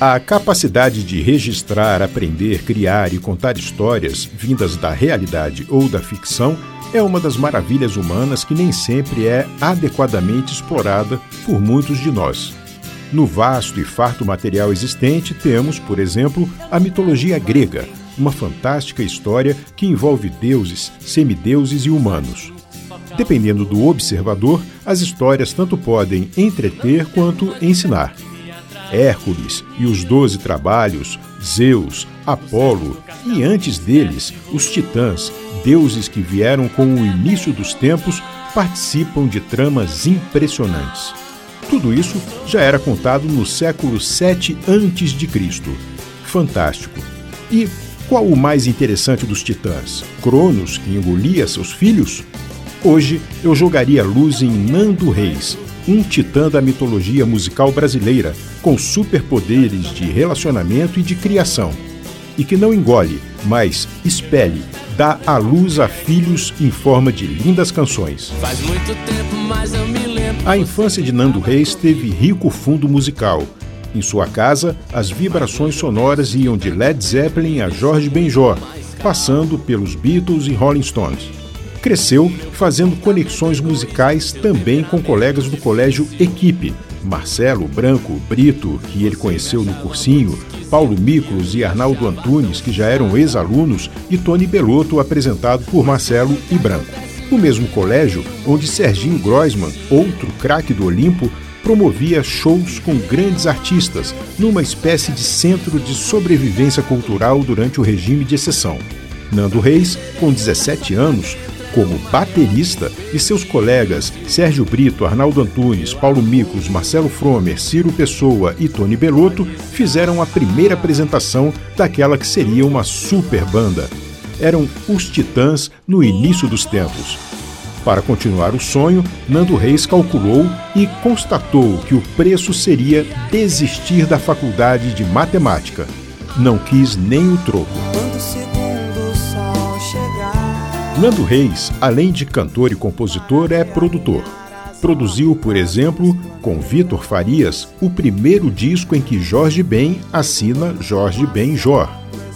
A capacidade de registrar, aprender, criar e contar histórias vindas da realidade ou da ficção é uma das maravilhas humanas que nem sempre é adequadamente explorada por muitos de nós. No vasto e farto material existente, temos, por exemplo, a mitologia grega, uma fantástica história que envolve deuses, semideuses e humanos. Dependendo do observador, as histórias tanto podem entreter quanto ensinar. Hércules e os Doze Trabalhos, Zeus, Apolo e antes deles, os Titãs, deuses que vieram com o início dos tempos, participam de tramas impressionantes. Tudo isso já era contado no século 7 a.C. Fantástico. E qual o mais interessante dos titãs? Cronos, que engolia seus filhos? Hoje eu jogaria luz em Nando Reis, um titã da mitologia musical brasileira, com superpoderes de relacionamento e de criação. E que não engole, mas espelhe, dá à luz a filhos em forma de lindas canções. Tempo. A infância de Nando Reis teve rico fundo musical. Em sua casa, as vibrações sonoras iam de Led Zeppelin a Jorge Benjor, passando pelos Beatles e Rolling Stones cresceu fazendo conexões musicais também com colegas do colégio Equipe, Marcelo Branco Brito, que ele conheceu no cursinho, Paulo Miklos e Arnaldo Antunes, que já eram ex-alunos, e Tony Belotto, apresentado por Marcelo e Branco. O mesmo colégio onde Serginho Groisman, outro craque do Olimpo, promovia shows com grandes artistas, numa espécie de centro de sobrevivência cultural durante o regime de exceção. Nando Reis, com 17 anos, como baterista e seus colegas Sérgio Brito, Arnaldo Antunes, Paulo Micos, Marcelo Fromer, Ciro Pessoa e Tony Belotto fizeram a primeira apresentação daquela que seria uma super banda. Eram os Titãs no início dos tempos. Para continuar o sonho, Nando Reis calculou e constatou que o preço seria desistir da faculdade de matemática. Não quis nem o troco. Nando Reis, além de cantor e compositor, é produtor. Produziu, por exemplo, com Vitor Farias, o primeiro disco em que Jorge Ben assina Jorge Ben Jor.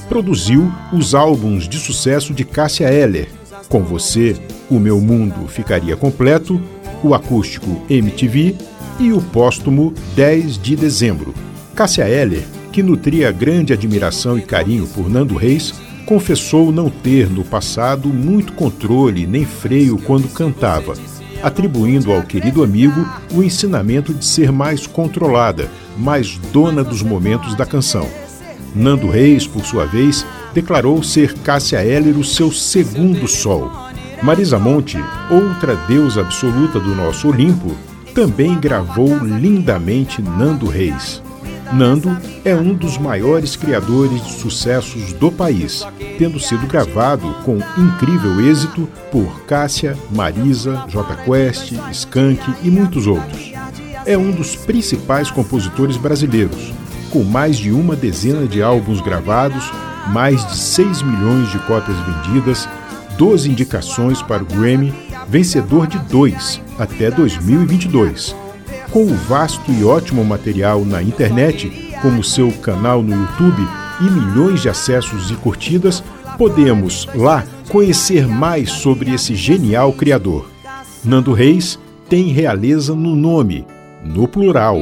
Produziu os álbuns de sucesso de Cássia Eller, Com Você, O Meu Mundo Ficaria Completo, o acústico MTV e o póstumo 10 de Dezembro. Cássia Eller, que nutria grande admiração e carinho por Nando Reis, confessou não ter no passado muito controle nem freio quando cantava, atribuindo ao querido amigo o ensinamento de ser mais controlada, mais dona dos momentos da canção. Nando Reis, por sua vez, declarou ser Cássia Eller o seu segundo sol. Marisa Monte, outra deusa absoluta do nosso Olimpo, também gravou lindamente Nando Reis. Nando é um dos maiores criadores de sucessos do país, tendo sido gravado com incrível êxito por Cássia, Marisa, J Quest, Skank e muitos outros. É um dos principais compositores brasileiros, com mais de uma dezena de álbuns gravados, mais de 6 milhões de cópias vendidas, 12 indicações para o Grammy, vencedor de dois até 2022 com o vasto e ótimo material na internet, como seu canal no YouTube e milhões de acessos e curtidas, podemos lá conhecer mais sobre esse genial criador. Nando Reis tem realeza no nome, no plural,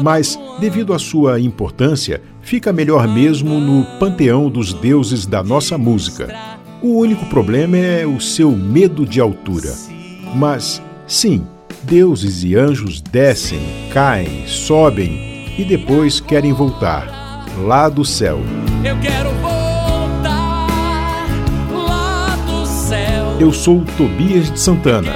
mas, devido à sua importância, fica melhor mesmo no panteão dos deuses da nossa música. O único problema é o seu medo de altura. Mas, sim, Deuses e anjos descem, caem, sobem e depois querem voltar lá do céu. Eu quero voltar lá do céu. Eu sou Tobias de Santana